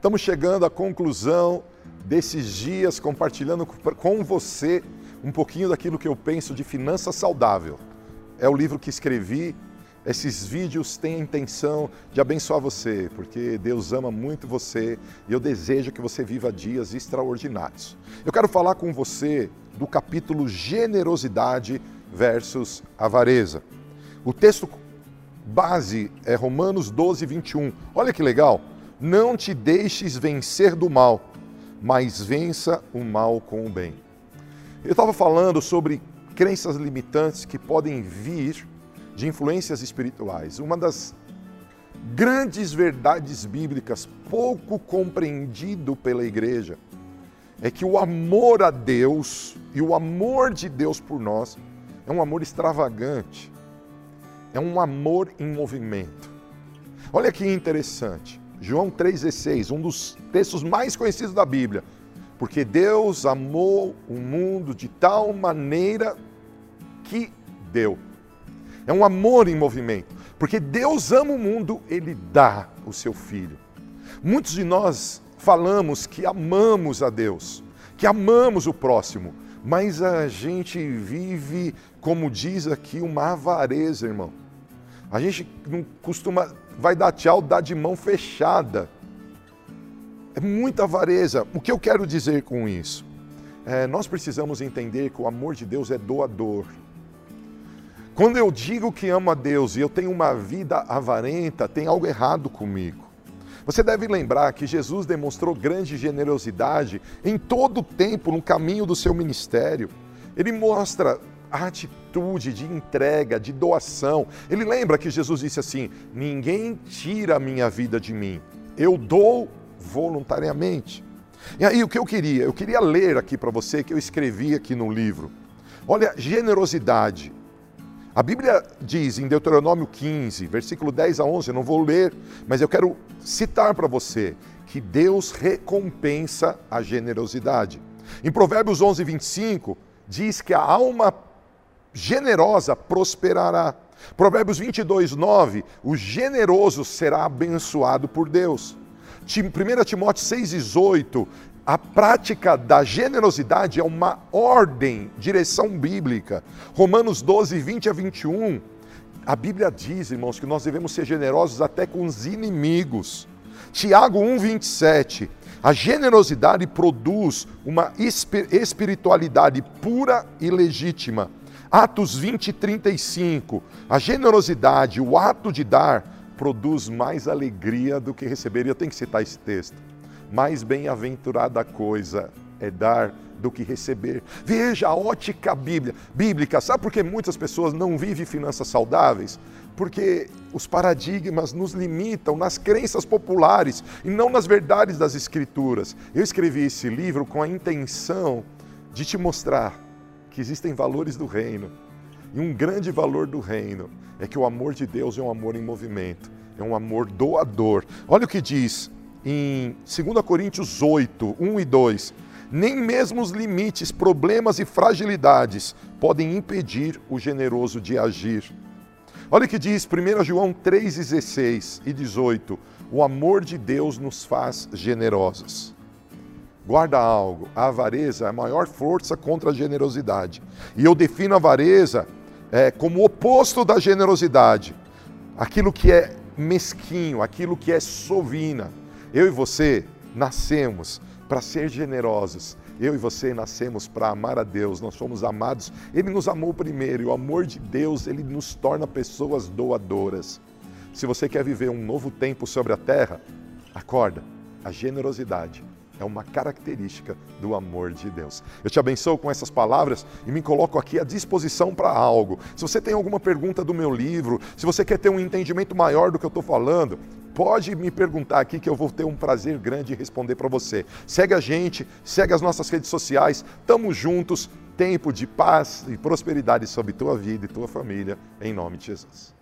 Estamos chegando à conclusão desses dias, compartilhando com você um pouquinho daquilo que eu penso de finança saudável. É o livro que escrevi. Esses vídeos têm a intenção de abençoar você, porque Deus ama muito você e eu desejo que você viva dias extraordinários. Eu quero falar com você do capítulo Generosidade versus Avareza. O texto base é Romanos 12, 21. Olha que legal. Não te deixes vencer do mal, mas vença o mal com o bem. Eu estava falando sobre crenças limitantes que podem vir de influências espirituais. Uma das grandes verdades bíblicas pouco compreendido pela igreja é que o amor a Deus e o amor de Deus por nós é um amor extravagante, é um amor em movimento. Olha que interessante. João 3,16, um dos textos mais conhecidos da Bíblia. Porque Deus amou o mundo de tal maneira que deu. É um amor em movimento. Porque Deus ama o mundo, ele dá o seu filho. Muitos de nós falamos que amamos a Deus, que amamos o próximo, mas a gente vive, como diz aqui, uma avareza, irmão. A gente não costuma, vai dar tchau, dá de mão fechada. É muita avareza. O que eu quero dizer com isso? É, nós precisamos entender que o amor de Deus é doador. Quando eu digo que amo a Deus e eu tenho uma vida avarenta, tem algo errado comigo. Você deve lembrar que Jesus demonstrou grande generosidade em todo o tempo no caminho do seu ministério. Ele mostra atitude de entrega, de doação. Ele lembra que Jesus disse assim: Ninguém tira a minha vida de mim, eu dou voluntariamente. E aí o que eu queria? Eu queria ler aqui para você que eu escrevi aqui no livro. Olha, generosidade. A Bíblia diz em Deuteronômio 15, versículo 10 a 11, eu não vou ler, mas eu quero citar para você que Deus recompensa a generosidade. Em Provérbios 11, 25, diz que a alma generosa prosperará. Provérbios 22, 9, o generoso será abençoado por Deus. 1 Timóteo 6, 18, a prática da generosidade é uma ordem, direção bíblica. Romanos 12, 20 a 21, a Bíblia diz, irmãos, que nós devemos ser generosos até com os inimigos. Tiago 1, 27, a generosidade produz uma espiritualidade pura e legítima Atos 20, 35. A generosidade, o ato de dar, produz mais alegria do que receber. E eu tenho que citar esse texto. Mais bem-aventurada coisa é dar do que receber. Veja a ótica bíblia, bíblica. Sabe por que muitas pessoas não vivem finanças saudáveis? Porque os paradigmas nos limitam nas crenças populares e não nas verdades das Escrituras. Eu escrevi esse livro com a intenção de te mostrar que existem valores do reino. E um grande valor do reino é que o amor de Deus é um amor em movimento, é um amor doador. Olha o que diz em 2 Coríntios 8, 1 e 2. Nem mesmo os limites, problemas e fragilidades podem impedir o generoso de agir. Olha o que diz 1 João 3,16 e 18: O amor de Deus nos faz generosos. Guarda algo, a avareza é a maior força contra a generosidade. E eu defino a avareza é, como o oposto da generosidade. Aquilo que é mesquinho, aquilo que é sovina. Eu e você nascemos para ser generosos. Eu e você nascemos para amar a Deus, nós somos amados. Ele nos amou primeiro e o amor de Deus, ele nos torna pessoas doadoras. Se você quer viver um novo tempo sobre a terra, acorda. A generosidade é uma característica do amor de Deus. Eu te abençoo com essas palavras e me coloco aqui à disposição para algo. Se você tem alguma pergunta do meu livro, se você quer ter um entendimento maior do que eu estou falando, pode me perguntar aqui que eu vou ter um prazer grande em responder para você. Segue a gente, segue as nossas redes sociais, estamos juntos. Tempo de paz e prosperidade sobre tua vida e tua família, em nome de Jesus.